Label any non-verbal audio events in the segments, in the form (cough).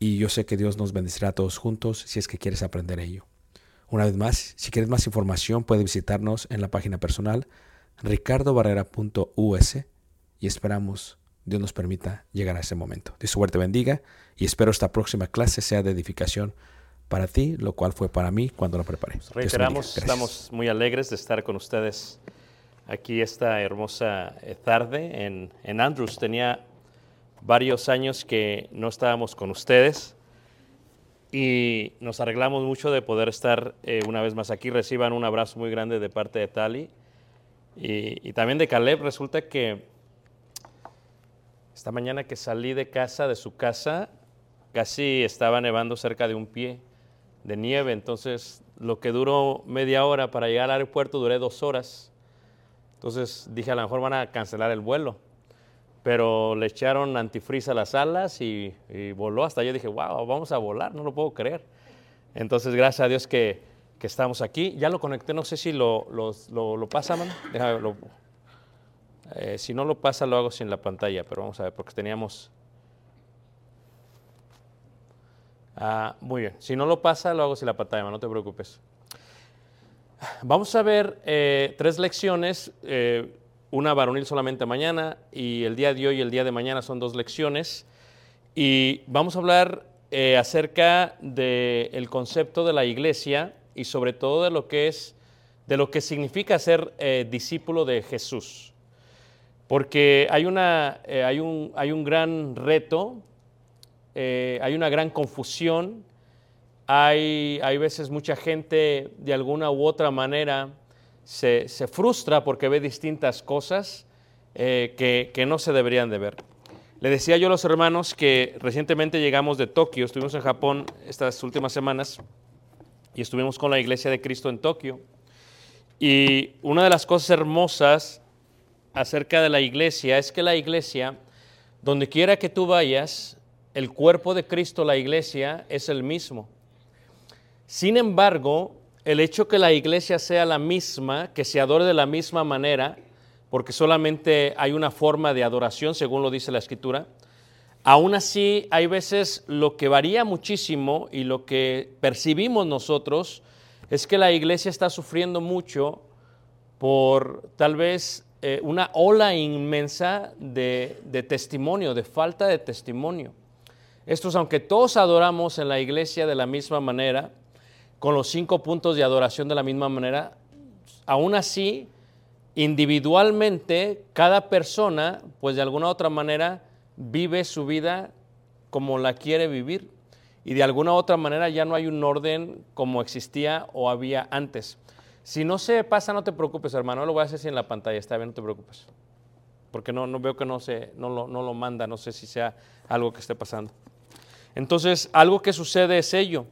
y yo sé que Dios nos bendecirá a todos juntos si es que quieres aprender ello. Una vez más, si quieres más información, puedes visitarnos en la página personal ricardobarrera.us y esperamos Dios nos permita llegar a ese momento. Dios suerte bendiga y espero esta próxima clase sea de edificación para ti, lo cual fue para mí cuando la preparé. Bendiga. Reiteramos, estamos muy alegres de estar con ustedes aquí esta hermosa eh, tarde en, en Andrews. Tenía varios años que no estábamos con ustedes y nos arreglamos mucho de poder estar eh, una vez más aquí. Reciban un abrazo muy grande de parte de Tali y, y también de Caleb. Resulta que esta mañana que salí de casa, de su casa, casi estaba nevando cerca de un pie de nieve, entonces lo que duró media hora para llegar al aeropuerto duré dos horas. Entonces dije, a lo mejor van a cancelar el vuelo. Pero le echaron antifreeze a las alas y, voló hasta yo dije, wow, vamos a volar, no lo puedo creer. Entonces, gracias a Dios que, que estamos aquí. Ya lo conecté, no sé si lo, lo, lo, pasa, mano. Déjame, lo- eh, si no lo pasa, lo hago sin la pantalla, pero vamos a ver, porque teníamos... Ah, muy bien, si no lo pasa, lo hago sin la pantalla, no te preocupes. Vamos a ver eh, tres lecciones, eh, una varonil solamente mañana y el día de hoy y el día de mañana son dos lecciones. Y vamos a hablar eh, acerca del concepto de la iglesia y sobre todo de lo que es, de lo que significa ser eh, discípulo de Jesús. Porque hay, una, eh, hay, un, hay un gran reto, hay una gran confusión, hay, hay veces mucha gente de alguna u otra manera se, frustra porque ve distintas cosas eh, que, que no se deberían de ver. Le decía yo a los hermanos que recientemente llegamos de Tokio, estuvimos en Japón estas últimas semanas y estuvimos con la Iglesia de Cristo en Tokio. Y una de las cosas hermosas acerca de la iglesia es que la iglesia, donde quiera que tú vayas, el cuerpo de Cristo, la iglesia, es el mismo. Sin embargo, el hecho que la iglesia sea la misma, que se adore de la misma manera, porque solamente hay una forma de adoración, según lo dice la escritura, aún así hay veces lo que varía muchísimo y lo que percibimos nosotros es que la iglesia está sufriendo mucho por tal vez eh, una ola inmensa de, de testimonio, de falta de testimonio. Estos, aunque todos adoramos en la iglesia de la misma manera, con los cinco puntos de adoración de la misma manera, aún así, individualmente, cada persona, pues de alguna otra manera, vive su vida como la quiere vivir. Y de alguna otra manera ya no hay un orden como existía o había antes. Si no se pasa, no te preocupes, hermano. Lo voy a hacer en la pantalla, está bien, no te preocupes. Porque no, no veo que no, se, no, lo, no lo manda, no sé si sea algo que esté pasando. Entonces, algo que sucede es ello.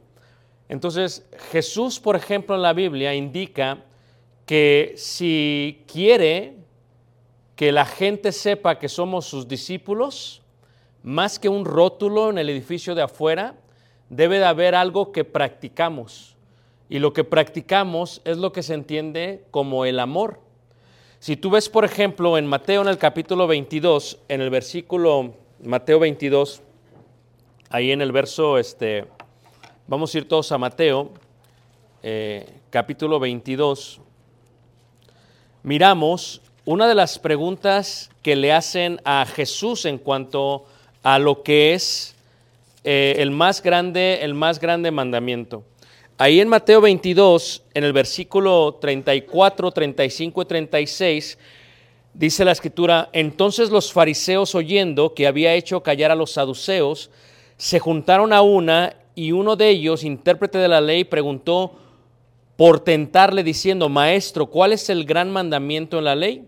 Entonces, Jesús, por ejemplo, en la Biblia indica que si quiere que la gente sepa que somos sus discípulos, más que un rótulo en el edificio de afuera, debe de haber algo que practicamos. Y lo que practicamos es lo que se entiende como el amor. Si tú ves, por ejemplo, en Mateo en el capítulo 22, en el versículo Mateo 22, ahí en el verso, este, vamos a ir todos a Mateo, eh, capítulo 22, miramos una de las preguntas que le hacen a Jesús en cuanto a lo que es eh, el más grande, el más grande mandamiento. Ahí en Mateo 22, en el versículo 34, 35 y 36, dice la escritura, entonces los fariseos oyendo que había hecho callar a los saduceos, se juntaron a una y uno de ellos, intérprete de la ley, preguntó por tentarle diciendo, maestro, ¿cuál es el gran mandamiento en la ley?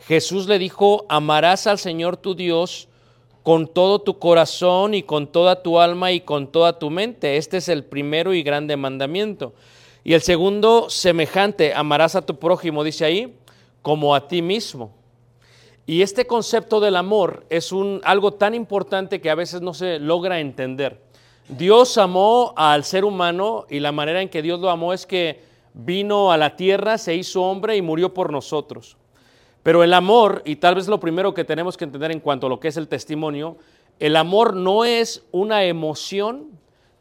Jesús le dijo, amarás al Señor tu Dios con todo tu corazón y con toda tu alma y con toda tu mente. Este es el primero y grande mandamiento. Y el segundo, semejante, amarás a tu prójimo, dice ahí, como a ti mismo. Y este concepto del amor es un, algo tan importante que a veces no se logra entender. Dios amó al ser humano y la manera en que Dios lo amó es que vino a la tierra, se hizo hombre y murió por nosotros. Pero el amor, y tal vez lo primero que tenemos que entender en cuanto a lo que es el testimonio, el amor no es una emoción,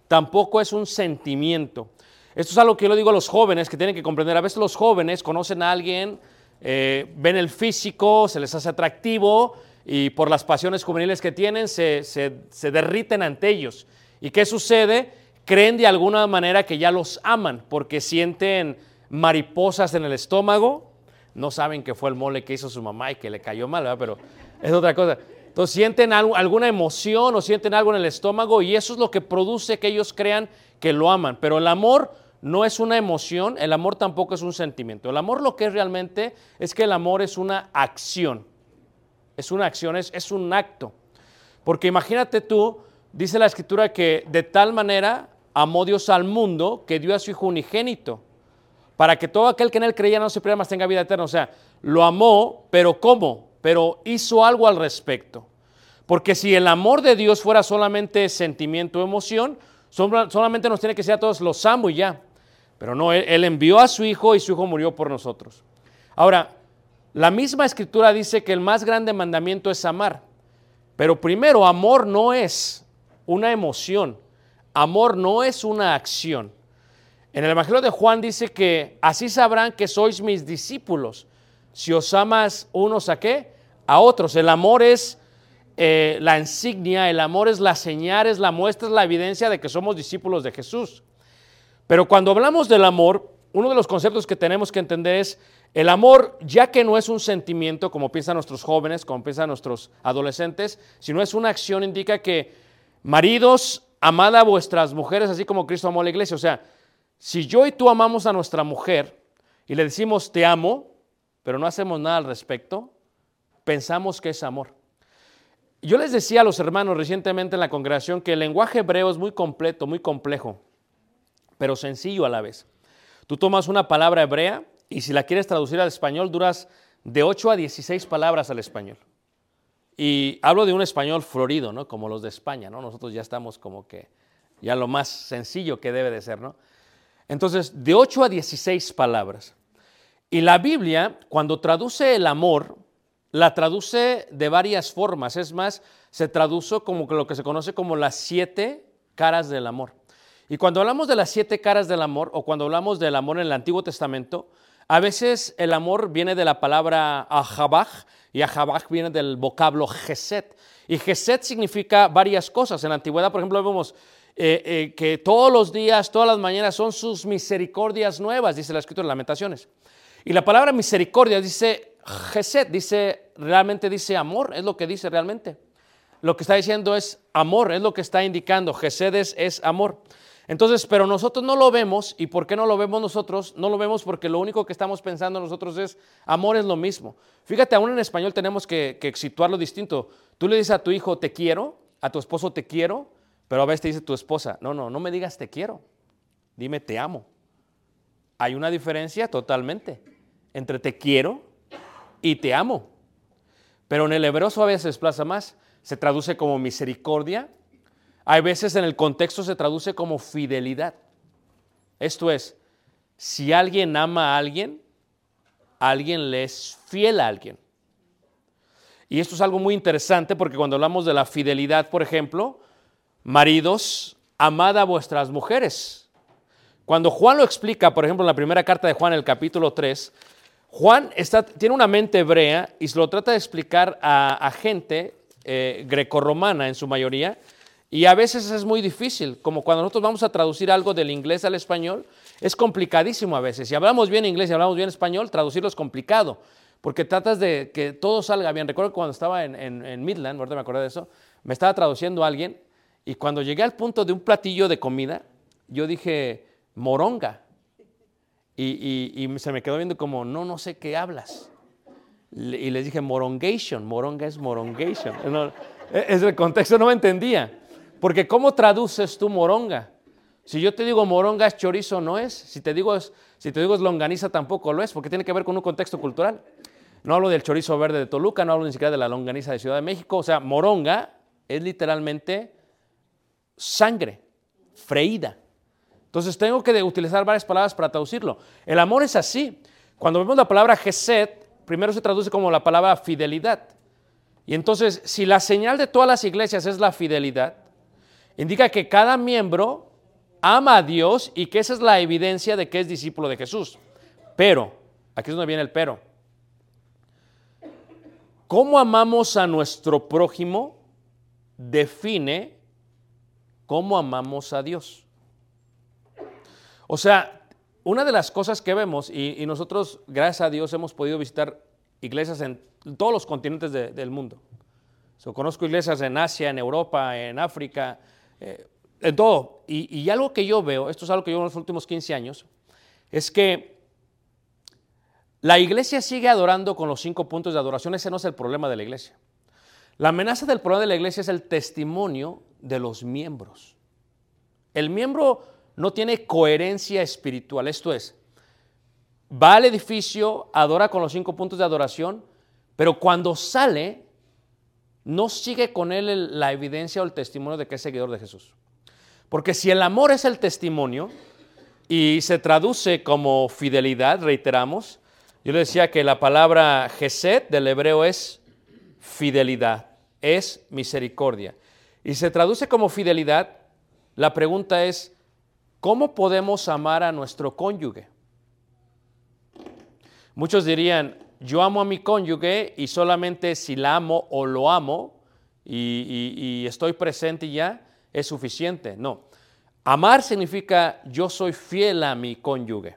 tampoco es un sentimiento. Esto es algo que yo le digo a los jóvenes que tienen que comprender. A veces los jóvenes conocen a alguien, eh, ven el físico, se les hace atractivo y por las pasiones juveniles que tienen se, se, se derriten ante ellos. ¿Y qué sucede? Creen de alguna manera que ya los aman porque sienten mariposas en el estómago, no saben que fue el mole que hizo su mamá y que le cayó mal, ¿verdad? pero es otra cosa. Entonces sienten alguna emoción o sienten algo en el estómago y eso es lo que produce que ellos crean que lo aman. Pero el amor no es una emoción, el amor tampoco es un sentimiento. El amor lo que es realmente es que el amor es una acción. Es una acción, es un acto. Porque imagínate tú, dice la escritura que de tal manera amó Dios al mundo que dio a su Hijo unigénito para que todo aquel que en él creía no se pierda, más tenga vida eterna. O sea, lo amó, pero ¿cómo? Pero hizo algo al respecto. Porque si el amor de Dios fuera solamente sentimiento o emoción, solamente nos tiene que ser a todos los amo y ya. Pero no, él, él envió a su hijo y su hijo murió por nosotros. Ahora, la misma escritura dice que el más grande mandamiento es amar. Pero primero, amor no es una emoción. Amor no es una acción. En el Evangelio de Juan dice que así sabrán que sois mis discípulos, si os amas unos a qué? A otros. El amor es eh, la insignia, el amor es la señal, es la muestra, es la evidencia de que somos discípulos de Jesús. Pero cuando hablamos del amor, uno de los conceptos que tenemos que entender es el amor, ya que no es un sentimiento como piensan nuestros jóvenes, como piensan nuestros adolescentes, sino es una acción, indica que maridos, amad a vuestras mujeres así como Cristo amó a la iglesia. O sea, si yo y tú amamos a nuestra mujer y le decimos te amo, pero no hacemos nada al respecto, pensamos que es amor. Yo les decía a los hermanos recientemente en la congregación que el lenguaje hebreo es muy completo, muy complejo, pero sencillo a la vez. Tú tomas una palabra hebrea y si la quieres traducir al español duras de 8 a 16 palabras al español. Y hablo de un español florido, ¿no? Como los de España, ¿no? Nosotros ya estamos como que ya lo más sencillo que debe de ser, ¿no? Entonces, de 8 a 16 palabras. Y la Biblia, cuando traduce el amor, la traduce de varias formas. Es más, se traduce como lo que se conoce como las siete caras del amor. Y cuando hablamos de las siete caras del amor, o cuando hablamos del amor en el Antiguo Testamento, a veces el amor viene de la palabra ahabaj, y ahabaj viene del vocablo geset. Y geset significa varias cosas. En la antigüedad, por ejemplo, vemos eh, eh, que todos los días, todas las mañanas son sus misericordias nuevas, dice la escritura en Lamentaciones. Y la palabra misericordia dice geset, dice, realmente dice amor, es lo que dice realmente. Lo que está diciendo es amor, es lo que está indicando. Gesed es, es amor. Entonces, pero nosotros no lo vemos. ¿Y por qué no lo vemos nosotros? No lo vemos porque lo único que estamos pensando nosotros es amor es lo mismo. Fíjate, aún en español tenemos que, que situarlo distinto. Tú le dices a tu hijo te quiero, a tu esposo te quiero, pero a veces te dice tu esposa, no, no, no me digas te quiero, dime te amo. Hay una diferencia totalmente entre te quiero y te amo. Pero en el hebreo veces se desplaza más. Se traduce como misericordia. Hay veces en el contexto se traduce como fidelidad. Esto es, si alguien ama a alguien, alguien le es fiel a alguien. Y esto es algo muy interesante porque cuando hablamos de la fidelidad, por ejemplo, maridos, amad a vuestras mujeres. Cuando Juan lo explica, por ejemplo, en la primera carta de Juan, el capítulo 3, Juan tiene una mente hebrea y se lo trata de explicar a, a gente eh, grecorromana en su mayoría, y a veces es muy difícil, como cuando nosotros vamos a traducir algo del inglés al español, es complicadísimo a veces. Si hablamos bien inglés y hablamos bien español, traducirlo es complicado, porque tratas de que todo salga bien. Recuerdo que cuando estaba en, en, en Midland, me acordé de eso, me estaba traduciendo a alguien, y cuando llegué al punto de un platillo de comida, yo dije, moronga. Y, se me quedó viendo como, no, no sé qué hablas. Y les dije, morongation, moronga es morongation. No, es el contexto, no me entendía. Porque ¿cómo traduces tú moronga? Si yo te digo moronga es chorizo, no es. Si te digo es, si te digo es longaniza, tampoco lo es, porque tiene que ver con un contexto cultural. No hablo del chorizo verde de Toluca, no hablo ni siquiera de la longaniza de Ciudad de México. O sea, moronga es literalmente sangre, freída. Entonces tengo que utilizar varias palabras para traducirlo. El amor es así. Cuando vemos la palabra gesed, primero se traduce como la palabra fidelidad. Y entonces, si la señal de todas las iglesias es la fidelidad, indica que cada miembro ama a Dios y que esa es la evidencia de que es discípulo de Jesús. Pero, aquí es donde viene el pero. ¿Cómo amamos a nuestro prójimo? Define cómo amamos a Dios. O sea, una de las cosas que vemos, y, nosotros, gracias a Dios, hemos podido visitar iglesias en todos los continentes de, del mundo. Conozco iglesias en Asia, en Europa, en África, eh, en todo. Y, y, algo que yo veo, esto es algo que yo en los últimos 15 años, es que la iglesia sigue adorando con los cinco puntos de adoración. Ese no es el problema de la iglesia. La amenaza del problema de la iglesia es el testimonio de los miembros. El miembro no tiene coherencia espiritual. Esto es, va al edificio, adora con los cinco puntos de adoración, pero cuando sale, no sigue con él la evidencia o el testimonio de que es seguidor de Jesús. Porque si el amor es el testimonio y se traduce como fidelidad, reiteramos, yo le decía que la palabra gesed del hebreo es fidelidad, es misericordia. Y se traduce como fidelidad, la pregunta es, ¿Cómo podemos amar a nuestro cónyuge? Muchos dirían, yo amo a mi cónyuge y solamente si la amo o lo amo, y, estoy presente ya, es suficiente. No. Amar significa yo soy fiel a mi cónyuge.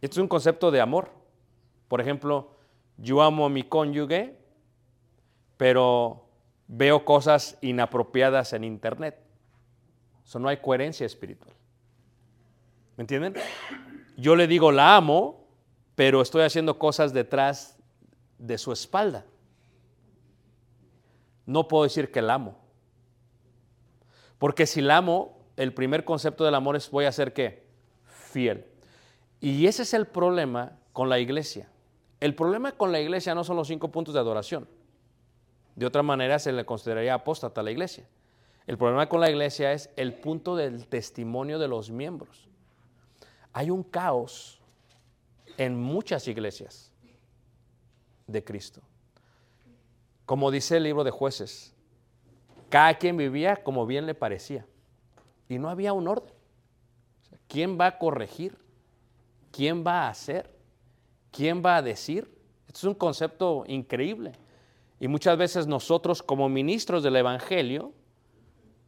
Este es un concepto de amor. Por ejemplo, yo amo a mi cónyuge, pero veo cosas inapropiadas en internet. Eso no hay coherencia espiritual. ¿Me entienden? Yo le digo la amo, pero estoy haciendo cosas detrás de su espalda. No puedo decir que la amo. Porque si la amo, el primer concepto del amor es voy a ser qué? Fiel. Y ese es el problema con la iglesia. El problema con la iglesia no son los cinco puntos de adoración. De otra manera se le consideraría apóstata a la iglesia. El problema con la iglesia es el punto del testimonio de los miembros. Hay un caos en muchas iglesias de Cristo. Como dice el libro de jueces, cada quien vivía como bien le parecía. Y no había un orden. ¿Quién va a corregir? ¿Quién va a hacer? ¿Quién va a decir? Esto es un concepto increíble. Y muchas veces nosotros como ministros del Evangelio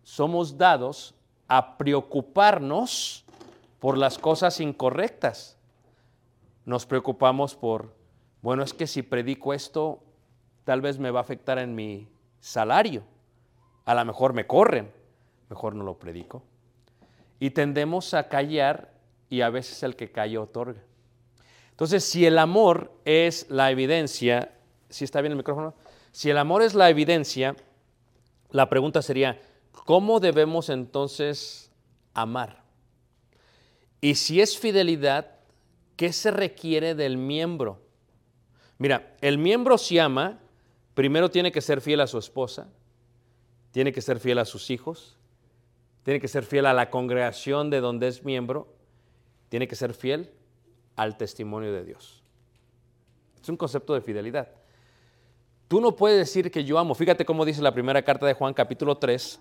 somos dados a preocuparnos por las cosas incorrectas. Nos preocupamos por, bueno, es que si predico esto, tal vez me va a afectar en mi salario. A lo mejor me corren, mejor no lo predico. Y tendemos a callar y a veces el que calla otorga. Entonces, si el amor es la evidencia, si está bien el micrófono, si el amor es la evidencia, la pregunta sería, ¿cómo debemos entonces amar? Y si es fidelidad, ¿qué se requiere del miembro? Mira, el miembro si ama, primero tiene que ser fiel a su esposa, tiene que ser fiel a sus hijos, tiene que ser fiel a la congregación de donde es miembro, tiene que ser fiel al testimonio de Dios. Es un concepto de fidelidad. Tú no puedes decir que yo amo. Fíjate cómo dice la primera carta de Juan capítulo 3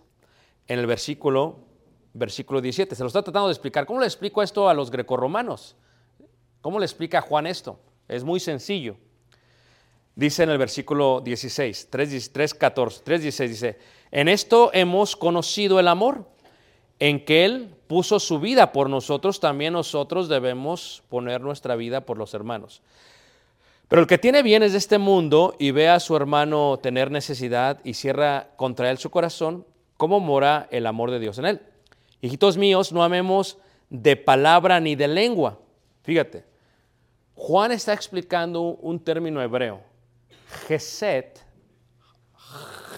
en el versículo, versículo 17. Se lo está tratando de explicar. ¿Cómo le explico esto a los grecorromanos? ¿Cómo le explica Juan esto? Es muy sencillo. Dice en el versículo 16, 3, 3, 14, 3, 16, dice, en esto hemos conocido el amor, en que Él puso su vida por nosotros, también nosotros debemos poner nuestra vida por los hermanos. Pero el que tiene bienes de este mundo y ve a su hermano tener necesidad y cierra contra él su corazón, ¿cómo mora el amor de Dios en él? Hijitos míos, no amemos de palabra ni de lengua. Fíjate, Juan está explicando un término hebreo. Geset,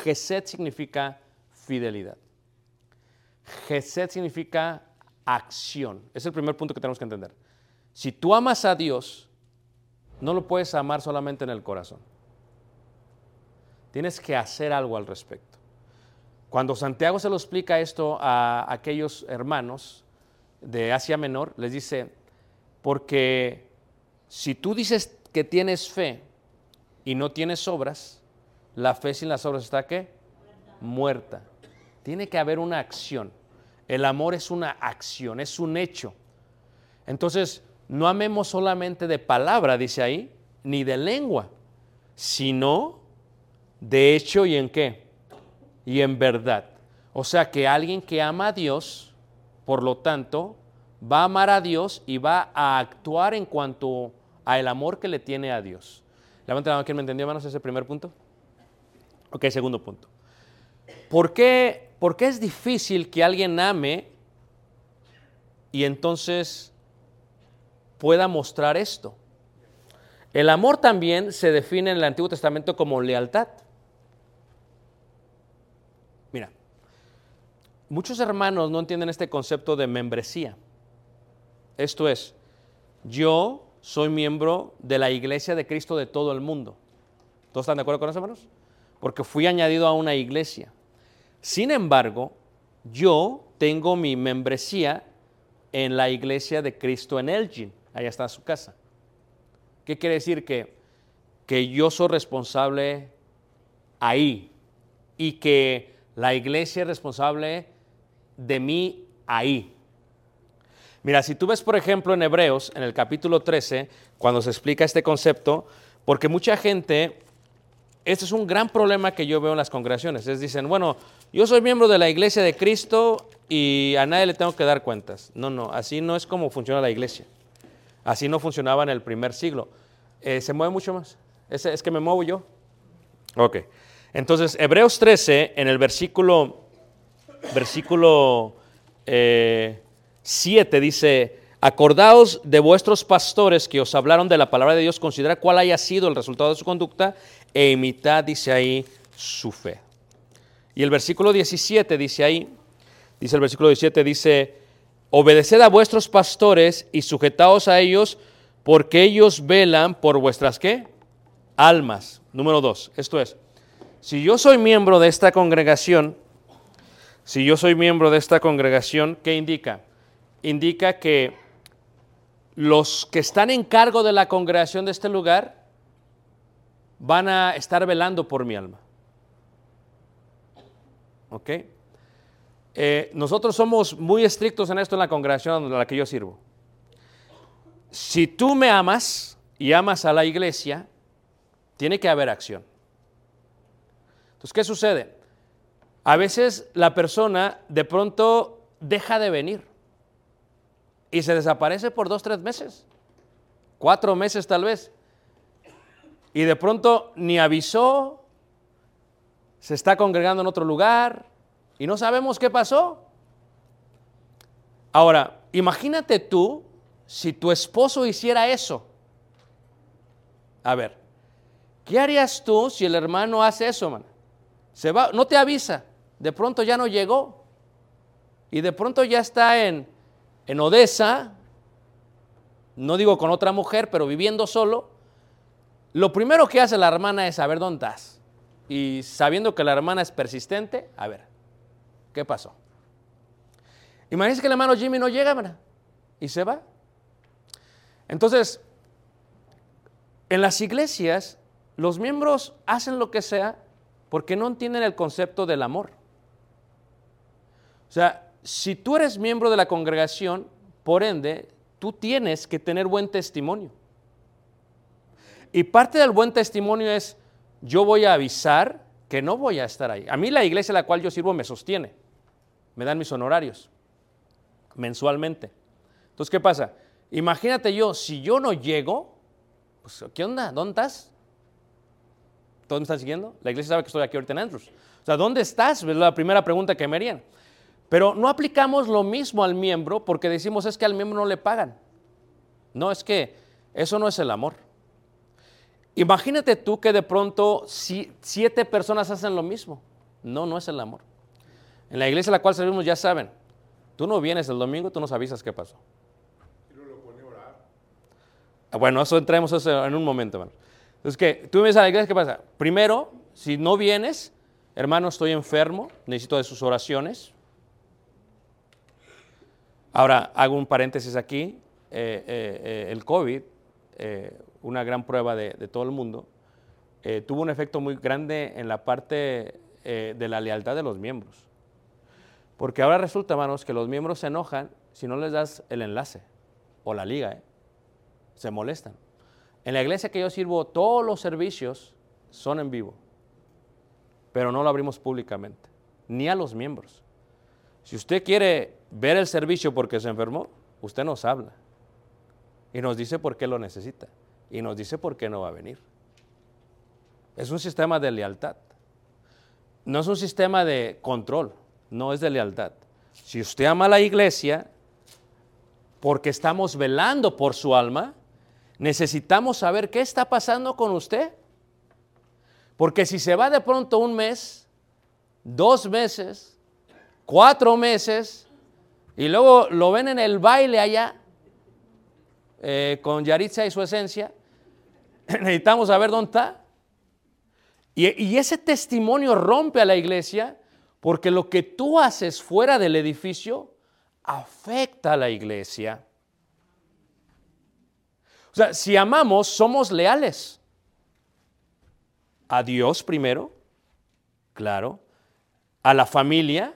Geset significa fidelidad. Geset significa acción. Es el primer punto que tenemos que entender. Si tú amas a Dios, no lo puedes amar solamente en el corazón. Tienes que hacer algo al respecto. Cuando Santiago se lo explica esto a aquellos hermanos de Asia Menor, les dice, porque si tú dices que tienes fe y no tienes obras, la fe sin las obras está qué? Muerta. Tiene que haber una acción. El amor es una acción, es un hecho. Entonces, no amemos solamente de palabra, dice ahí, ni de lengua, sino de hecho y en qué? Y en verdad. O sea que alguien que ama a Dios, por lo tanto, va a amar a Dios y va a actuar en cuanto a el amor que le tiene a Dios. Levanten la mano, ¿quién me entendió, hermanos, ese primer punto? Ok, segundo punto. ¿Por qué, ¿Por qué es difícil que alguien ame y entonces pueda mostrar esto? El amor también se define en el Antiguo Testamento como lealtad. Mira, muchos hermanos no entienden este concepto de membresía. Esto es, yo soy miembro de la iglesia de Cristo de todo el mundo. ¿Todos están de acuerdo con eso, hermanos? Porque fui añadido a una iglesia. Sin embargo, yo tengo mi membresía en la iglesia de Cristo en Elgin. Allá está su casa. ¿Qué quiere decir? Que, que yo soy responsable ahí y que la iglesia es responsable de mí ahí. Mira, si tú ves, por ejemplo, en Hebreos, en el capítulo 13, cuando se explica este concepto, porque mucha gente este es un gran problema que yo veo en las congregaciones. Es dicen, bueno, yo soy miembro de la iglesia de Cristo y a nadie le tengo que dar cuentas. No, no, así no es como funciona la iglesia. Así no funcionaba en el primer siglo. Eh, se mueve mucho más. Es, es que me muevo yo. Ok. Entonces, Hebreos 13, en el versículo, versículo eh, 7 dice, acordaos de vuestros pastores que os hablaron de la palabra de Dios, considera cuál haya sido el resultado de su conducta e imitad, dice ahí, su fe. Y el versículo 17 dice ahí, dice el versículo 17, dice, obedeced a vuestros pastores y sujetaos a ellos, porque ellos velan por vuestras qué? Almas. Número dos, esto es, si yo soy miembro de esta congregación, si yo soy miembro de esta congregación, ¿qué indica? Indica que los que están en cargo de la congregación de este lugar van a estar velando por mi alma. ¿Ok? Eh, nosotros somos muy estrictos en esto en la congregación a la que yo sirvo. Si tú me amas y amas a la iglesia, tiene que haber acción. Entonces, ¿qué sucede? A veces la persona de pronto deja de venir y se desaparece por dos, tres meses, cuatro meses tal vez. Y de pronto ni avisó, se está congregando en otro lugar y no sabemos qué pasó. Ahora, imagínate tú si tu esposo hiciera eso. A ver, ¿qué harías tú si el hermano hace eso, man? Se va, no te avisa, de pronto ya no llegó y de pronto ya está en, en Odessa, no digo con otra mujer, pero viviendo solo. Lo primero que hace la hermana es saber dónde estás. Y sabiendo que la hermana es persistente, a ver, ¿qué pasó? Imagínense que el hermano Jimmy no llega, ¿verdad? Y se va. Entonces, en las iglesias, los miembros hacen lo que sea porque no entienden el concepto del amor. O sea, si tú eres miembro de la congregación, por ende, tú tienes que tener buen testimonio. Y parte del buen testimonio es, yo voy a avisar que no voy a estar ahí. A mí la iglesia a la cual yo sirvo me sostiene, me dan mis honorarios mensualmente. Entonces, ¿qué pasa? Imagínate yo, si yo no llego, pues, ¿qué onda? ¿Dónde estás? ¿Todos me están siguiendo? La iglesia sabe que estoy aquí ahorita en Andrews. O sea, ¿dónde estás? Es la primera pregunta que me harían. Pero no aplicamos lo mismo al miembro porque decimos es que al miembro no le pagan. No, es que eso no es el amor. Imagínate tú que de pronto si, siete personas hacen lo mismo. No, no es el amor. En la iglesia a la cual servimos ya saben, tú no vienes el domingo, tú nos avisas qué pasó. Ah, Bueno, eso entremos eso en un momento, hermano. Entonces, que tú vienes a la iglesia, ¿qué pasa? Primero, si no vienes, hermano, estoy enfermo, necesito de sus oraciones. Ahora, hago un paréntesis aquí. eh, eh, eh, el COVID, una gran prueba de, de todo el mundo, tuvo un efecto muy grande en la parte de la lealtad de los miembros. Porque ahora resulta, hermanos, que los miembros se enojan si no les das el enlace o la liga. Se molestan. En la iglesia que yo sirvo, todos los servicios son en vivo, pero no lo abrimos públicamente, ni a los miembros. Si usted quiere ver el servicio porque se enfermó, usted nos habla y nos dice por qué lo necesita y nos dice por qué no va a venir. Es un sistema de lealtad. No es un sistema de control, no es de lealtad. Si usted ama a la iglesia porque estamos velando por su alma, necesitamos saber qué está pasando con usted. Porque si se va de pronto un mes, dos meses, cuatro meses, y luego lo ven en el baile allá, eh, con Yaritza y su esencia, (clears throat) necesitamos saber dónde está. Y, y ese testimonio rompe a la iglesia porque lo que tú haces fuera del edificio afecta a la iglesia. O sea, si amamos, somos leales. A Dios primero, claro, a la familia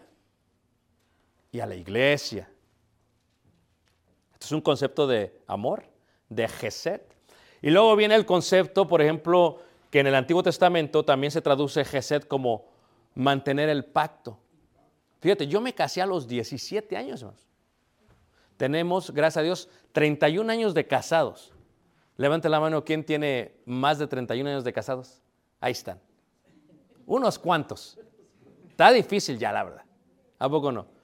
y a la iglesia. Esto es un concepto de amor, de Geset. Y luego viene el concepto, por ejemplo, que en el Antiguo Testamento también se traduce Gesed como mantener el pacto. Fíjate, yo me casé a los 17 años, hermanos. Tenemos, gracias a Dios, 31 años de casados. Levante la mano, ¿quién tiene más de 31 años de casados? Ahí están. Unos cuantos. Está difícil ya, la verdad. ¿A poco no?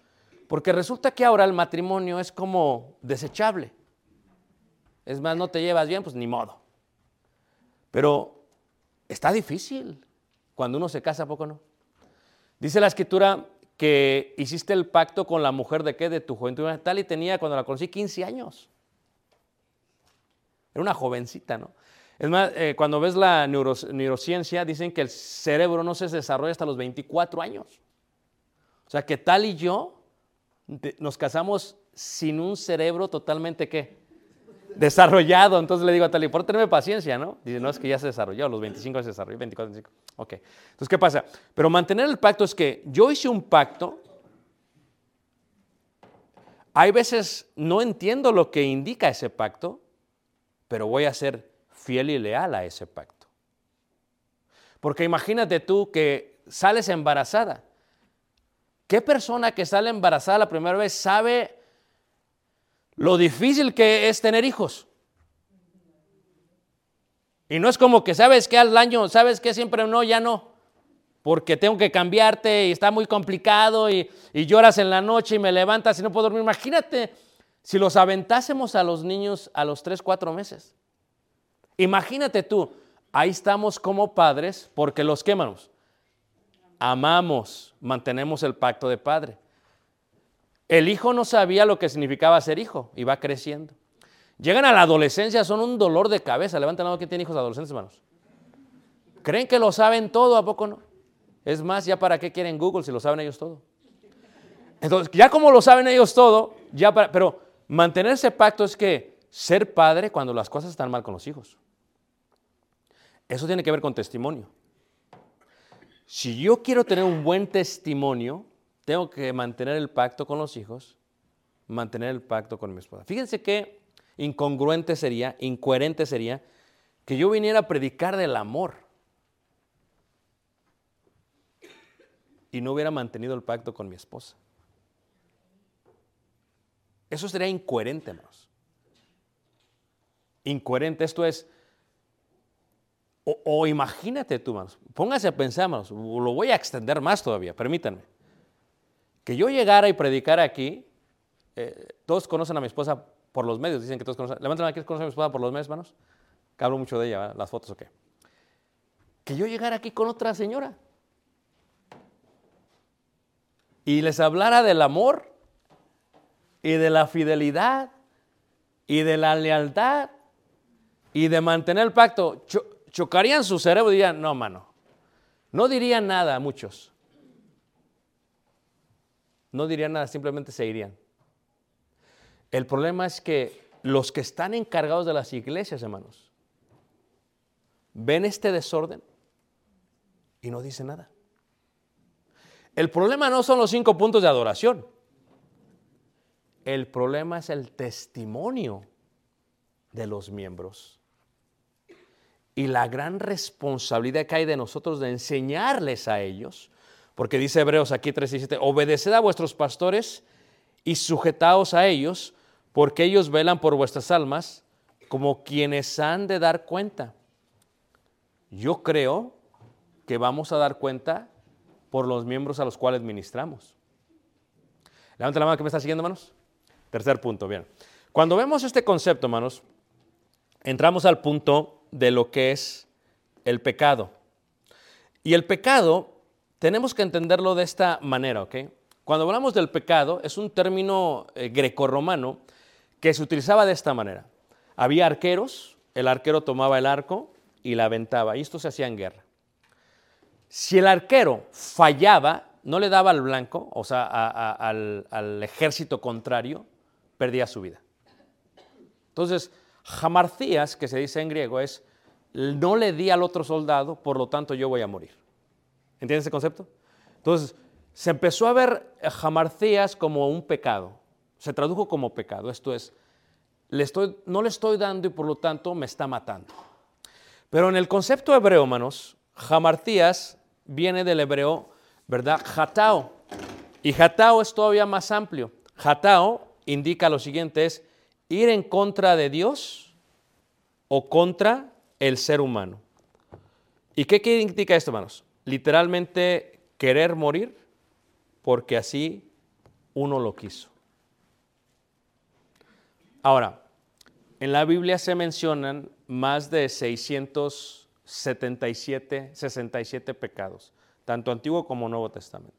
Porque resulta que ahora el matrimonio es como desechable. Es más, no te llevas bien, pues ni modo. Pero está difícil cuando uno se casa, ¿a poco no? Dice la escritura que hiciste el pacto con la mujer de qué? De tu juventud tal y tenía cuando la conocí 15 años. Era una jovencita, ¿no? Es más, eh, cuando ves la neuro- neurociencia, dicen que el cerebro no se desarrolla hasta los 24 años. O sea, que tal y yo nos casamos sin un cerebro totalmente, ¿qué? Desarrollado. Entonces le digo a Tali, por tenerme paciencia, ¿no? Dice, no, es que ya se desarrolló, los 25 se desarrolló, 24, 25. Ok. Entonces, ¿qué pasa? Pero mantener el pacto es que yo hice un pacto. Hay veces no entiendo lo que indica ese pacto, pero voy a ser fiel y leal a ese pacto. Porque imagínate tú que sales embarazada. ¿Qué persona que sale embarazada la primera vez sabe lo difícil que es tener hijos? Y no es como que sabes que al año, sabes que siempre no, ya no. Porque tengo que cambiarte y está muy complicado y, y lloras en la noche y me levantas y no puedo dormir. Imagínate si los aventásemos a los niños a los 3, 4 meses. Imagínate tú, ahí estamos como padres porque los quemamos. Amamos, mantenemos el pacto de padre. El hijo no sabía lo que significaba ser hijo y va creciendo. Llegan a la adolescencia, son un dolor de cabeza. Levanten la mano que tiene hijos adolescentes, hermanos. Creen que lo saben todo, ¿a poco no? Es más, ya para qué quieren Google si lo saben ellos todo. Entonces, ya como lo saben ellos todo, ya para, pero mantener ese pacto es que ser padre cuando las cosas están mal con los hijos. Eso tiene que ver con testimonio. Si yo quiero tener un buen testimonio, tengo que mantener el pacto con los hijos, mantener el pacto con mi esposa. Fíjense qué incongruente sería, incoherente sería, que yo viniera a predicar del amor y no hubiera mantenido el pacto con mi esposa. Eso sería incoherente, hermanos. Incoherente, esto es, o, imagínate tú, hermanos, póngase a pensar, hermanos, lo voy a extender más todavía, permítanme. Que yo llegara y predicara aquí, eh, todos conocen a mi esposa por los medios, dicen que todos conocen, levanten aquí, conocen a mi esposa por los medios, hermanos, que hablo mucho de ella, ¿verdad? las fotos o qué. Que yo llegara aquí con otra señora y les hablara del amor y de la fidelidad y de la lealtad y de mantener el pacto, cho- chocarían su cerebro y dirían, no, mano, no dirían nada a muchos. No dirían nada, simplemente se irían. El problema es que los que están encargados de las iglesias, hermanos, ven este desorden y no dicen nada. El problema no son los cinco puntos de adoración. El problema es el testimonio de los miembros. Y la gran responsabilidad que hay de nosotros de enseñarles a ellos, porque dice Hebreos aquí 3:17, obedeced a vuestros pastores y sujetaos a ellos, porque ellos velan por vuestras almas como quienes han de dar cuenta. Yo creo que vamos a dar cuenta por los miembros a los cuales ministramos. Levanta la mano que me está siguiendo, hermanos. Tercer punto, bien. Cuando vemos este concepto, hermanos, entramos al punto de lo que es el pecado. Y el pecado tenemos que entenderlo de esta manera, ¿ok? Cuando hablamos del pecado, es un término eh, grecorromano que se utilizaba de esta manera. Había arqueros, el arquero tomaba el arco y la aventaba, y esto se hacía en guerra. Si el arquero fallaba, no le daba al blanco, o sea, al, al ejército contrario, perdía su vida. Entonces, jamarcías, que se dice en griego, es no le di al otro soldado, por lo tanto yo voy a morir. ¿Entiendes ese concepto? Entonces, se empezó a ver jamarcías como un pecado. Se tradujo como pecado. Esto es, le estoy, no le estoy dando y por lo tanto me está matando. Pero en el concepto hebreo, hermanos, jamartías viene del hebreo, ¿verdad? Jatao. Y jatao es todavía más amplio. Jatao indica lo siguiente, es ir en contra de Dios o contra el ser humano. ¿Y qué indica esto, hermanos? Literalmente querer morir porque así uno lo quiso. Ahora, en la Biblia se mencionan más de 677, 67 pecados, tanto Antiguo como Nuevo Testamento.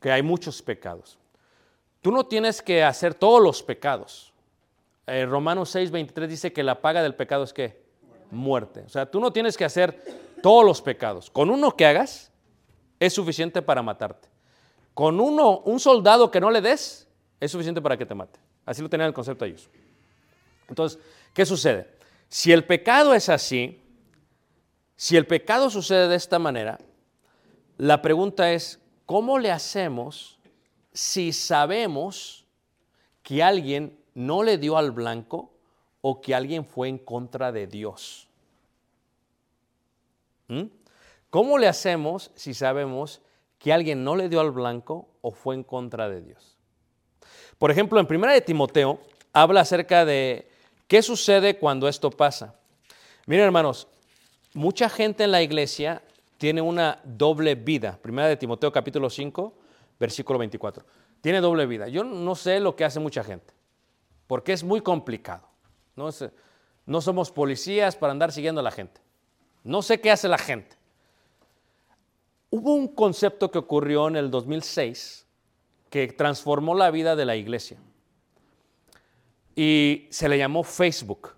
Que hay muchos pecados. Tú no tienes que hacer todos los pecados. Eh, Romanos 6, 23 dice que la paga del pecado es qué? Muerte. O sea, tú no tienes que hacer todos los pecados. Con uno que hagas es suficiente para matarte. Con uno, un soldado que no le des, es suficiente para que te mate. Así lo tenían el concepto ellos. Entonces, ¿qué sucede? Si el pecado es así, si el pecado sucede de esta manera, la pregunta es, ¿cómo le hacemos si sabemos que alguien no le dio al blanco o que alguien fue en contra de Dios? ¿Mm? ¿Cómo le hacemos si sabemos que alguien no le dio al blanco o fue en contra de Dios? Por ejemplo, en 1 de Timoteo habla acerca de qué sucede cuando esto pasa. Miren, hermanos, mucha gente en la iglesia tiene una doble vida. 1 de Timoteo capítulo 5, versículo 24. Tiene doble vida. Yo no sé lo que hace mucha gente, porque es muy complicado. No, somos policías para andar siguiendo a la gente. No sé qué hace la gente. Hubo un concepto que ocurrió en el 2006 que transformó la vida de la iglesia. Y se le llamó Facebook.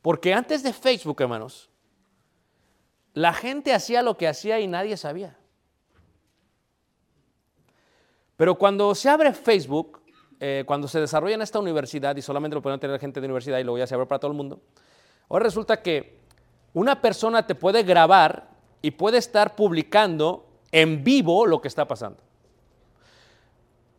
Porque antes de Facebook, hermanos, la gente hacía lo que hacía y nadie sabía. Pero cuando se abre Facebook, eh, cuando se desarrolla en esta universidad, y solamente lo pueden tener gente de universidad y luego ya se abre para todo el mundo, ahora resulta que una persona te puede grabar y puede estar publicando en vivo lo que está pasando.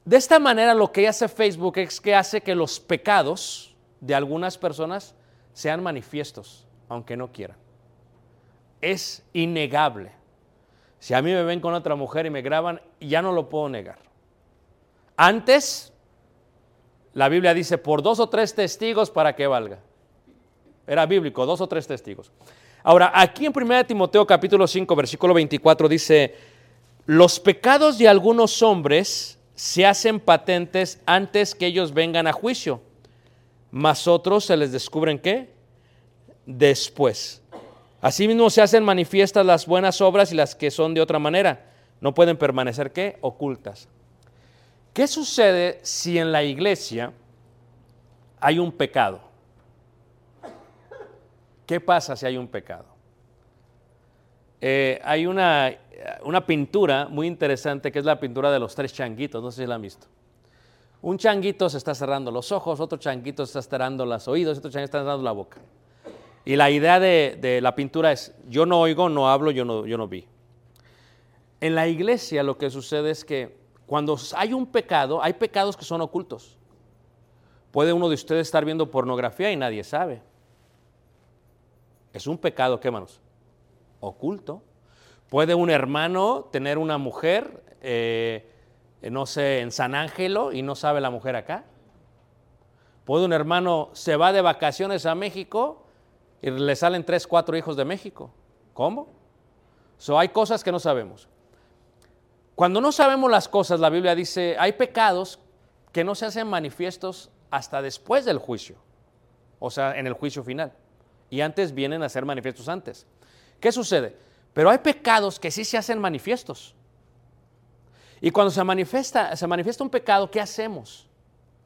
De esta manera lo que hace Facebook es que hace que los pecados de algunas personas sean manifiestos, aunque no quieran. Es innegable. Si a mí me ven con otra mujer y me graban, ya no lo puedo negar. Antes, la Biblia dice, por dos o tres testigos para que valga. Era bíblico, dos o tres testigos. Ahora, aquí en 1 Timoteo capítulo 5, versículo 24 dice, los pecados de algunos hombres se hacen patentes antes que ellos vengan a juicio, mas otros se les descubren qué? Después. Asimismo se hacen manifiestas las buenas obras y las que son de otra manera. No pueden permanecer qué? Ocultas. ¿Qué sucede si en la iglesia hay un pecado? ¿Qué pasa si hay un pecado? Eh, hay una, una pintura muy interesante que es la pintura de los tres changuitos, no sé si la han visto. Un changuito se está cerrando los ojos, otro changuito se está cerrando los oídos, otro changuito está cerrando la boca. Y la idea de, de la pintura es, yo no oigo, no hablo, yo no, yo no vi. En la iglesia lo que sucede es que cuando hay un pecado, hay pecados que son ocultos. Puede uno de ustedes estar viendo pornografía y nadie sabe. Es un pecado, ¿qué manos? Oculto. Puede un hermano tener una mujer, eh, no sé, en San Ángelo y no sabe la mujer acá. Puede un hermano se va de vacaciones a México y le salen tres, cuatro hijos de México. ¿Cómo? So, hay cosas que no sabemos. Cuando no sabemos las cosas, la Biblia dice, hay pecados que no se hacen manifiestos hasta después del juicio, o sea, en el juicio final. Y antes vienen a ser manifiestos antes. ¿Qué sucede? Pero hay pecados que sí se hacen manifiestos. Y cuando se manifiesta, se manifiesta un pecado, ¿qué hacemos?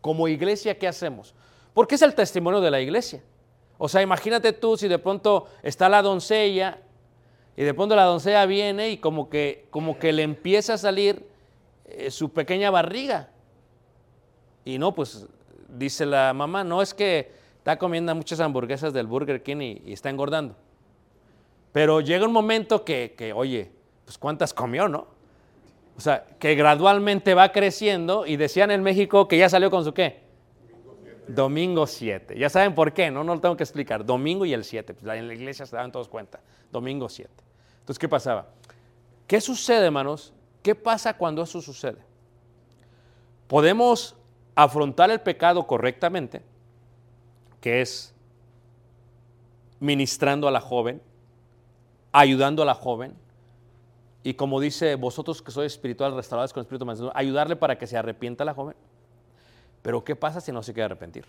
Como iglesia, ¿qué hacemos? Porque es el testimonio de la iglesia. O sea, imagínate tú si de pronto está la doncella y de pronto la doncella viene y como que, como que le empieza a salir eh, su pequeña barriga. Y no, pues dice la mamá, no es que está comiendo muchas hamburguesas del Burger King y, está engordando. Pero llega un momento que, que, oye, pues cuántas comió, ¿no? O sea, que gradualmente va creciendo y decían en México que ya salió con su qué. Domingo 7. Ya saben por qué, no, no lo tengo que explicar. Domingo y el 7. Pues en la iglesia se daban todos cuenta. Domingo 7. Entonces, ¿qué pasaba? ¿Qué sucede, hermanos? ¿Qué pasa cuando eso sucede? Podemos afrontar el pecado correctamente, que es ministrando a la joven, ayudando a la joven, y como dice vosotros que sois espiritual, restaurados con el Espíritu Santo, ayudarle para que se arrepienta la joven. Pero ¿qué pasa si no se quiere arrepentir?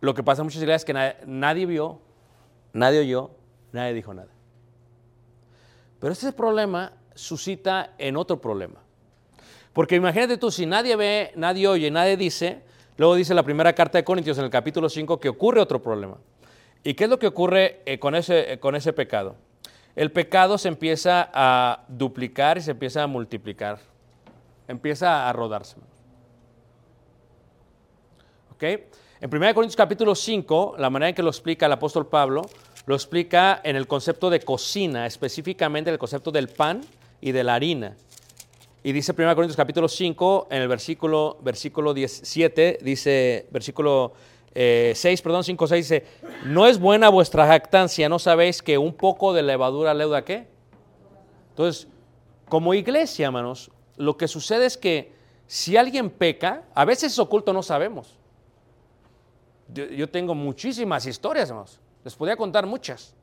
Lo que pasa en muchas iglesias es que nadie vio, nadie oyó, nadie dijo nada. Pero este problema suscita en otro problema. Porque imagínate tú, si nadie ve, nadie oye, nadie dice, luego dice la primera carta de Corintios en el capítulo 5 que ocurre otro problema. ¿Y qué es lo que ocurre eh, con, ese, eh, con ese pecado? El pecado se empieza a duplicar y se empieza a multiplicar. Empieza a rodarse. ¿Ok? En 1 Corintios capítulo 5, la manera en que lo explica el apóstol Pablo, lo explica en el concepto de cocina, específicamente el concepto del pan y de la harina. Y dice 1 Corintios capítulo 5, en el versículo, versículo 17, dice, versículo eh, 6, perdón, 5, 6, dice, no es buena vuestra jactancia, ¿no sabéis que un poco de levadura leuda qué? Entonces, como iglesia, hermanos, lo que sucede es que si alguien peca, a veces es oculto, no sabemos. Yo, tengo muchísimas historias, hermanos. Les podría contar muchas.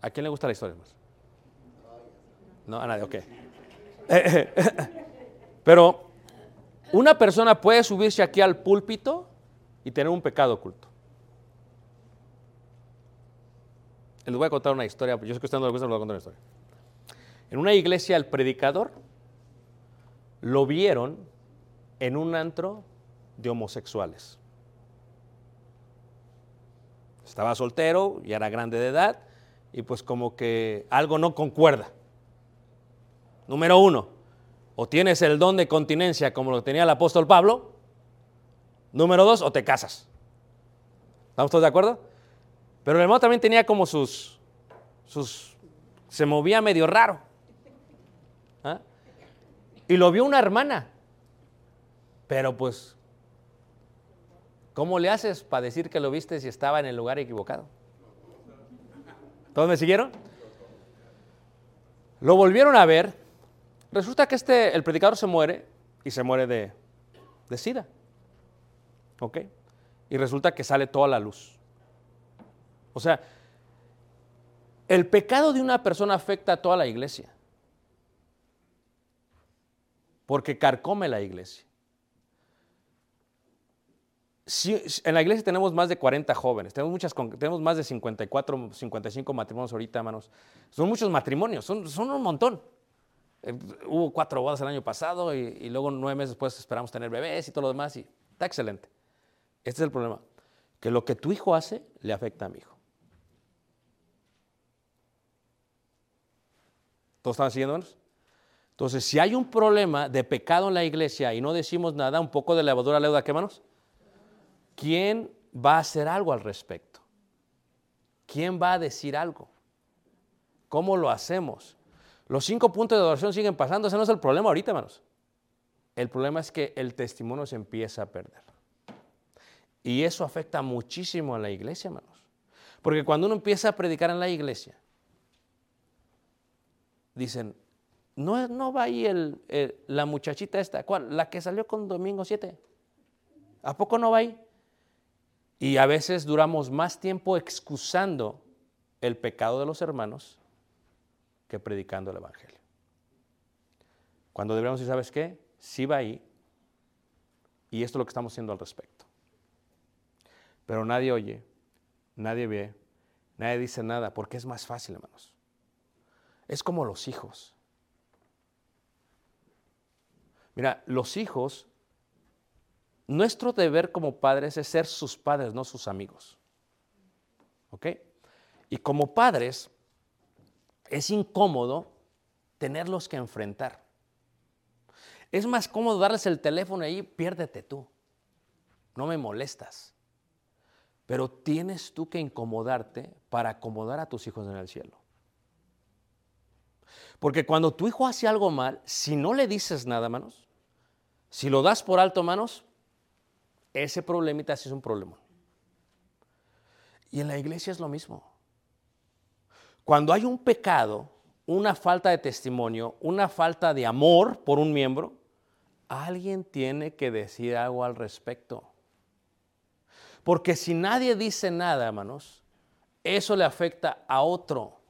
¿A quién le gusta la historia, hermanos? No, a nadie, ok. (laughs) Pero una persona puede subirse aquí al púlpito y tener un pecado oculto. Les voy a contar una historia, yo sé que ustedes no les gusta, les voy a contar una historia. En una iglesia el predicador lo vieron en un antro de homosexuales. Estaba soltero, ya era grande de edad, y pues como que algo no concuerda. Número uno, o tienes el don de continencia como lo tenía el apóstol Pablo. Número dos, o te casas. ¿Estamos todos de acuerdo? Pero el hermano también tenía como sus, sus, se movía medio raro. ¿Ah? Y lo vio una hermana. Pero pues, ¿cómo le haces para decir que lo viste si estaba en el lugar equivocado? ¿Todos me siguieron? Lo volvieron a ver. Resulta que este, el predicador se muere y se muere de, de sida. ¿Ok? Y resulta que sale toda la luz. O sea, el pecado de una persona afecta a toda la iglesia. Porque carcome la iglesia. En la iglesia tenemos más de 40 jóvenes, tenemos, muchas, tenemos más de 54, 55 matrimonios ahorita, hermanos. Son muchos matrimonios, son, un montón. Eh, hubo cuatro bodas el año pasado y, y, luego nueve meses después esperamos tener bebés y todo lo demás y está excelente. Este es el problema, que lo que tu hijo hace le afecta a mi hijo. ¿Todos están siguiéndonos? Entonces, si hay un problema de pecado en la iglesia y no decimos nada, un poco de levadura leuda, ¿qué manos? ¿Quién va a hacer algo al respecto? ¿Quién va a decir algo? ¿Cómo lo hacemos? Los cinco puntos de adoración siguen pasando, ese no es el problema ahorita, hermanos. El problema es que el testimonio se empieza a perder. Y eso afecta muchísimo a la iglesia, hermanos. Porque cuando uno empieza a predicar en la iglesia, dicen, no, no va ahí el, la muchachita esta, ¿cuál? La que salió con Domingo 7. ¿A poco no va ahí? Y a veces duramos más tiempo excusando el pecado de los hermanos que predicando el Evangelio. Cuando deberíamos decir, ¿sabes qué? Sí va ahí. Y esto es lo que estamos haciendo al respecto. Pero nadie oye, nadie ve, nadie dice nada, porque es más fácil, hermanos. Es como los hijos. Mira, los hijos, nuestro deber como padres es ser sus padres, no sus amigos. ¿Ok? Y como padres, es incómodo tenerlos que enfrentar. Es más cómodo darles el teléfono ahí, piérdete tú. No me molestas. Pero tienes tú que incomodarte para acomodar a tus hijos en el cielo. Porque cuando tu hijo hace algo mal, si no le dices nada, manos, Si lo das por alto, hermanos, ese problemita sí es un problema. Y en la iglesia es lo mismo. Cuando hay un pecado, una falta de testimonio, una falta de amor por un miembro, alguien tiene que decir algo al respecto. Porque si nadie dice nada, hermanos, eso le afecta a otro.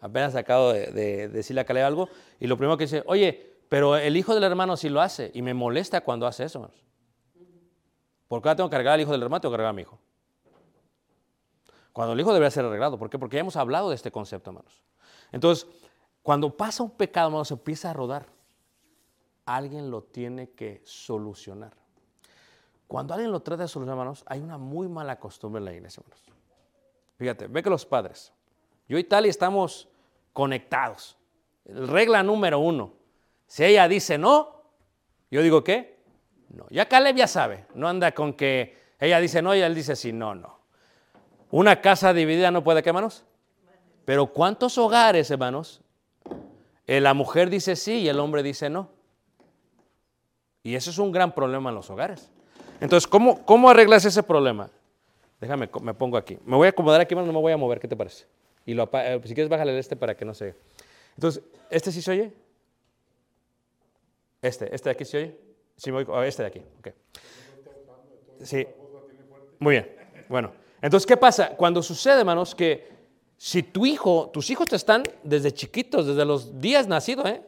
Apenas acabo de, de decirle a Caleb algo y lo primero que dice, oye, pero el hijo del hermano sí lo hace y me molesta cuando hace eso, hermanos. ¿Por qué ahora tengo que cargar al hijo del hermano? Tengo que cargar a mi hijo. Cuando el hijo debería ser arreglado. ¿Por qué? Porque ya hemos hablado de este concepto, hermanos. Entonces, cuando pasa un pecado, hermanos, se empieza a rodar. Alguien lo tiene que solucionar. Cuando alguien lo trata de solucionar, hermanos, hay una muy mala costumbre en la iglesia, hermanos. Fíjate, ve que los padres, yo y Tali estamos conectados. Regla número uno, si ella dice no, yo digo qué, no. Ya Caleb ya sabe, no anda con que ella dice no y él dice sí, no, no. Una casa dividida no puede, ¿qué, hermanos? Pero ¿cuántos hogares, hermanos? eh, la mujer dice sí y el hombre dice no. Y eso es un gran problema en los hogares. Entonces, ¿cómo, cómo arreglas ese problema? Déjame, me pongo aquí. Me voy a acomodar aquí, hermano, no me voy a mover, ¿qué te parece? Y lo eh, si quieres, bájale el este para que no se... Entonces, ¿este sí se oye? Este, ¿este de aquí se oye? Sí, me voy, oh, este de aquí, ok. Sí. Muy bien. Bueno, entonces, ¿qué pasa? Cuando sucede, hermanos, que si tu hijo, tus hijos te están desde chiquitos, desde los días nacidos, ¿eh?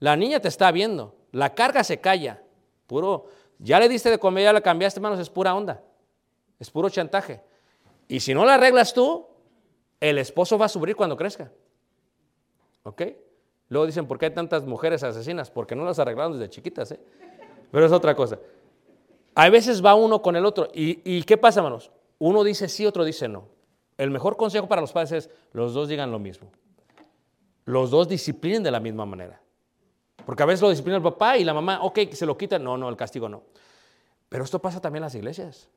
La niña te está viendo, la carga se calla. Puro, ya le diste de comer, ya la cambiaste, hermanos, es pura onda. Es puro chantaje. Y si no la arreglas tú, el esposo va a sufrir cuando crezca. ¿Ok? Luego dicen, ¿por qué hay tantas mujeres asesinas? Porque no las arreglaron desde chiquitas, ¿eh? Pero es otra cosa. A veces va uno con el otro. ¿Y, qué pasa, hermanos? Uno dice sí, otro dice no. El mejor consejo para los padres es, los dos digan lo mismo. Los dos disciplinen de la misma manera. Porque a veces lo disciplina el papá y la mamá, ok, se lo quita. No, no, el castigo no. Pero esto pasa también en las iglesias.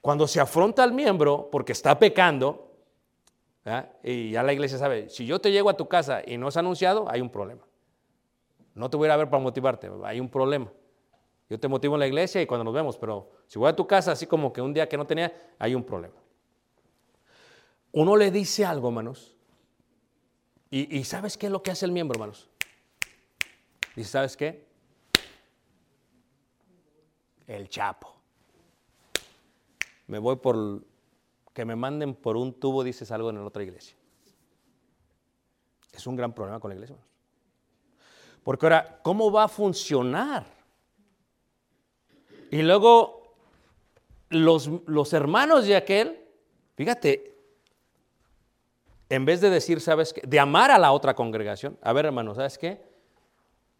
Cuando se afronta al miembro porque está pecando, y ya la iglesia sabe, si yo te llego a tu casa y no es anunciado, hay un problema. No te voy a ir a ver para motivarte, hay un problema. Yo te motivo en la iglesia y cuando nos vemos, pero si voy a tu casa así como que un día que no tenía, hay un problema. Uno le dice algo, hermanos, y, y ¿sabes qué es lo que hace el miembro, hermanos? Dice, ¿sabes qué? El chapo. Me voy por que me manden por un tubo, dices algo en la otra iglesia. Es un gran problema con la iglesia. hermanos. Porque ahora, ¿cómo va a funcionar? Y luego, los, los hermanos de aquel, fíjate, en vez de decir, ¿sabes qué? De amar a la otra congregación. A ver, hermanos, ¿sabes qué?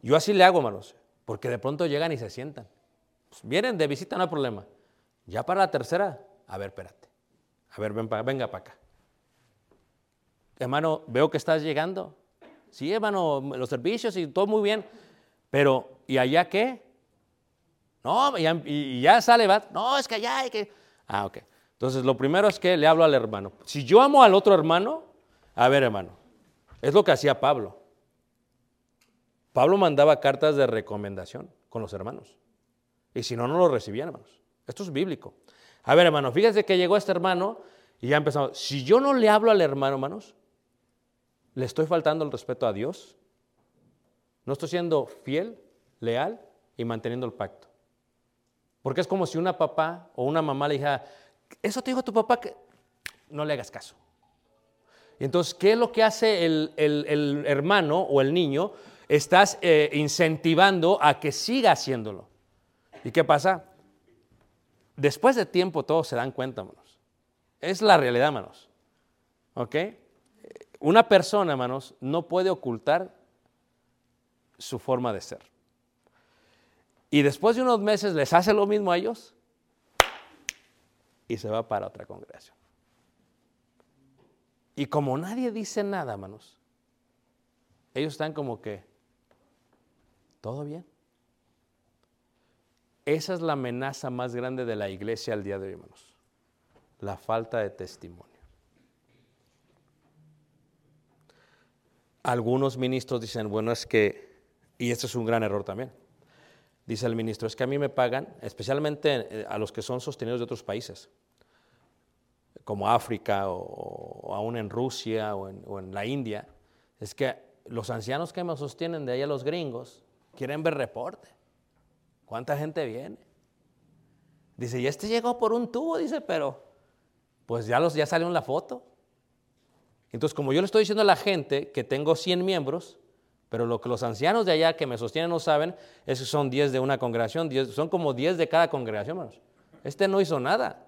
Yo así le hago, hermanos, porque de pronto llegan y se sientan. Pues vienen de visita, no hay problema. Ya para la tercera, a ver, espérate. A ver, ven venga para acá. Hermano, veo que estás llegando. Sí, hermano, los servicios y todo muy bien. Pero, ¿y allá qué? No, y ya sale, va. No, es que allá hay que. Ah, ok. Entonces, lo primero es que le hablo al hermano. Si yo amo al otro hermano, a ver, hermano, es lo que hacía Pablo. Pablo mandaba cartas de recomendación con los hermanos. Y si no, no lo recibían, hermanos. Esto es bíblico. A ver, hermano, fíjense que llegó este hermano y ya empezamos. Si yo no le hablo al hermano, hermanos, ¿le estoy faltando el respeto a Dios? ¿No estoy siendo fiel, leal y manteniendo el pacto? Porque es como si una papá o una mamá le dijera, eso te dijo tu papá, que no le hagas caso. Y entonces, ¿qué es lo que hace el, hermano o el niño? Estás eh, incentivando a que siga haciéndolo. ¿Y qué pasa? Después de tiempo todos se dan cuenta, hermanos. Es la realidad, hermanos. ¿Ok? Una persona, hermanos, no puede ocultar su forma de ser. Y después de unos meses les hace lo mismo a ellos y se va para otra congregación. Y como nadie dice nada, hermanos, ellos están como que, ¿todo bien? Esa es la amenaza más grande de la iglesia al día de hoy, hermanos. La falta de testimonio. Algunos ministros dicen, bueno, es que Y este es un gran error también. Dice el ministro, es que a mí me pagan, especialmente eh, a los que son sostenidos de otros países, como África o, aún en Rusia o en, o en la India, es que los ancianos que me sostienen de allá los gringos quieren ver reporte. ¿Cuánta gente viene? Dice, y este llegó por un tubo, dice, pero pues ya, los, ya salió en la foto. Entonces, como yo le estoy diciendo a la gente que tengo 100 miembros, pero lo que los ancianos de allá que me sostienen no saben es que son 10 de una congregación, 10 son como 10 de cada congregación, hermanos. Este no hizo nada.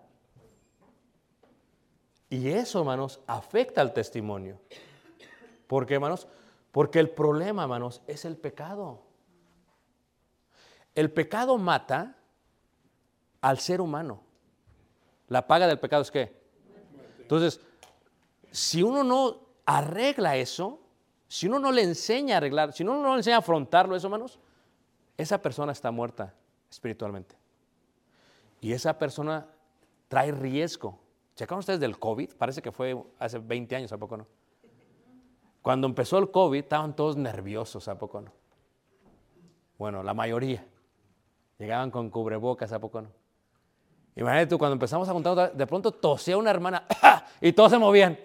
Y eso, hermanos, afecta al testimonio. ¿Por qué, hermanos? Porque el problema, hermanos, es el pecado. El pecado mata al ser humano. La paga del pecado es qué? Entonces, si uno no arregla eso, si uno no le enseña a arreglar, si uno no le enseña a afrontarlo eso, hermanos, esa persona está muerta espiritualmente. Y esa persona trae riesgo. ¿Checaron ustedes del COVID? Parece que fue hace 20 años, ¿a poco no? Cuando empezó el COVID estaban todos nerviosos, ¿a poco no? Bueno, la mayoría. Llegaban con cubrebocas, ¿a poco no? Imagínate tú, cuando empezamos a contar, de pronto tosía una hermana (clears throat) y todos se movían.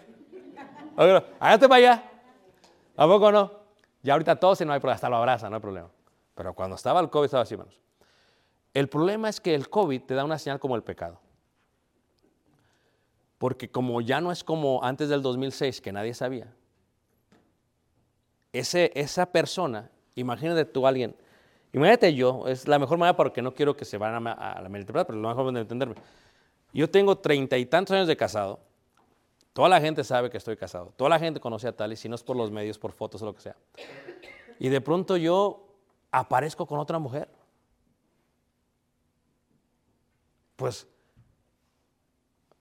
Hágate para allá. ¿A poco no? Ya ahorita todos y no hay problema, hasta lo abrazan, no hay problema. Pero cuando estaba el COVID estaba así, hermanos. El problema es que el COVID te da una señal como el pecado. Porque como ya no es como antes del 2006, que nadie sabía, ese, esa persona, imagínate tú alguien, imagínate yo, es la mejor manera porque no quiero que se van a, a la malinterpretar, pero lo mejor de entenderme. Yo tengo treinta y tantos años de casado, toda la gente sabe que estoy casado, toda la gente conoce a tal si no es por los medios, por fotos o lo que sea. Y de pronto yo aparezco con otra mujer. Pues,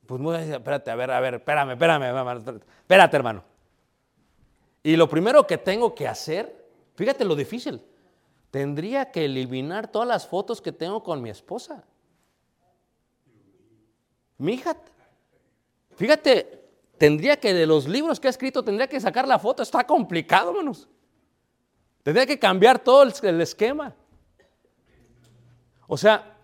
pues muy espérate, a ver, a ver, espérame, espérame, espérate, hermano. Y lo primero que tengo que hacer, fíjate lo difícil, tendría que eliminar todas las fotos que tengo con mi esposa. Mi hija, fíjate, tendría que de los libros que ha escrito, tendría que sacar la foto, está complicado, hermanos. Tendría que cambiar todo el, esquema. O sea,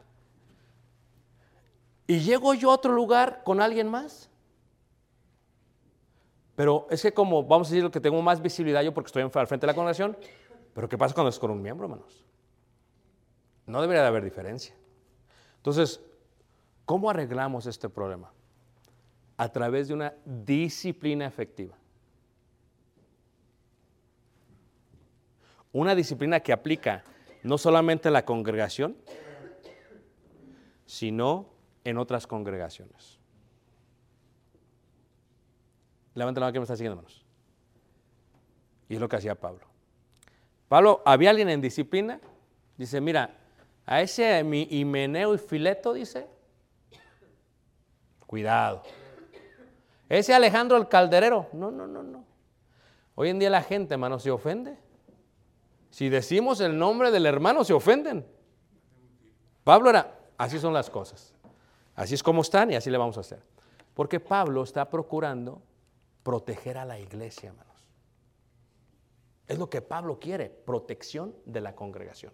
y llego yo a otro lugar con alguien más. Pero es que como, vamos a decir, que tengo más visibilidad yo porque estoy al frente de la congregación, pero ¿qué pasa cuando es con un miembro, hermanos? No debería de haber diferencia. Entonces, ¿cómo arreglamos este problema? A través de una disciplina efectiva. Una disciplina que aplica no solamente en la congregación, sino en otras congregaciones. Levanten la mano que me está siguiendo, hermanos. Y es lo que hacía Pablo. Pablo, había alguien en disciplina, dice, mira, a ese mi Himeneo y Fileto, dice, cuidado. Ese Alejandro el calderero, no, no, no, no. Hoy en día la gente, hermano, se ofende. Si decimos el nombre del hermano, se ofenden. Pablo era, así son las cosas. Así es como están y así le vamos a hacer. Porque Pablo está procurando proteger a la iglesia, hermanos. Es lo que Pablo quiere, protección de la congregación.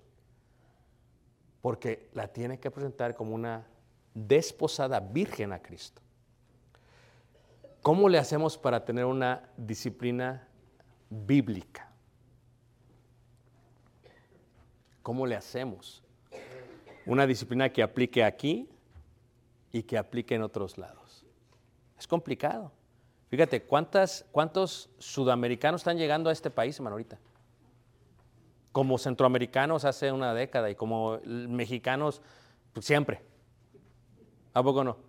Porque la tiene que presentar como una desposada virgen a Cristo. ¿Cómo le hacemos para tener una disciplina bíblica? ¿Cómo le hacemos? Una disciplina que aplique aquí y que aplique en otros lados. Es complicado. Fíjate, ¿cuántas, ¿cuántos sudamericanos están llegando a este país, hermano, ahorita? Como centroamericanos hace una década y como mexicanos pues, siempre. ¿A poco no?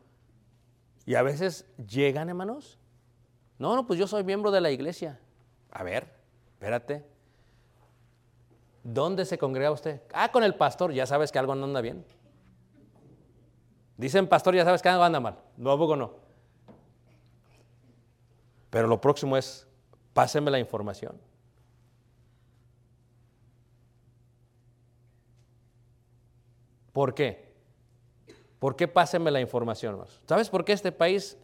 Y a veces llegan, hermanos. No, no, pues yo soy miembro de la iglesia. A ver, espérate. ¿Dónde se congrega usted? Ah, con el pastor, ya sabes que algo no anda bien. Dicen pastor, ya sabes que algo anda mal. No, ¿a poco no? Pero lo próximo es, pásenme la información. ¿Por qué? ¿Por qué pásenme la información? ¿Sabes por qué este país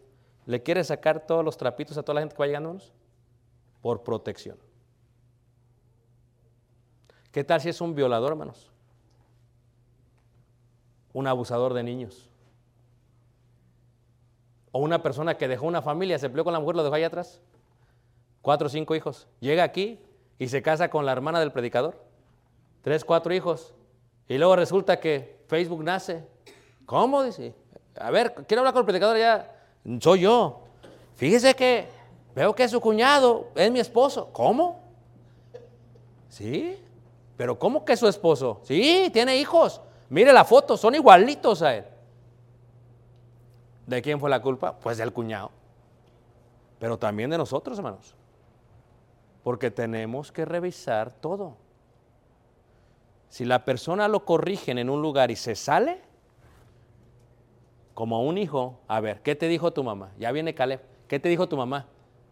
le quiere sacar todos los trapitos a toda la gente que va llegándonos? Por protección. ¿Qué tal si es un violador, hermanos? Un abusador de niños. O una persona que dejó una familia, se peleó con la mujer, lo dejó allá atrás. Cuatro o cinco hijos. Llega aquí y se casa con la hermana del predicador. Tres, cuatro hijos. Y luego resulta que Facebook nace. ¿Cómo? Dice. A ver, quiero hablar con el predicador ya. Soy yo. Fíjese que veo que su cuñado es mi esposo. ¿Cómo? Sí. Pero ¿cómo que es su esposo? Sí, tiene hijos. Mire la foto, son igualitos a él. ¿De quién fue la culpa? Pues del cuñado. Pero también de nosotros, hermanos. Porque tenemos que revisar todo. Si la persona lo corrigen en un lugar y se sale, como un hijo, a ver, ¿qué te dijo tu mamá? Ya viene Caleb. ¿Qué te dijo tu mamá?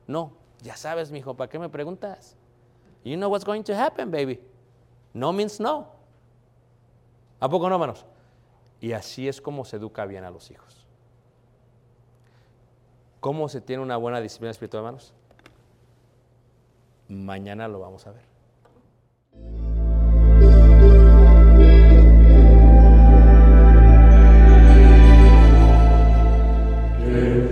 No, ya sabes, mi hijo, ¿para qué me preguntas? You know what's going to happen, baby. No means no. ¿A poco no, hermanos? Y así es como se educa bien a los hijos. ¿Cómo se tiene una buena disciplina espiritual, hermanos? Mañana lo vamos a ver. Solo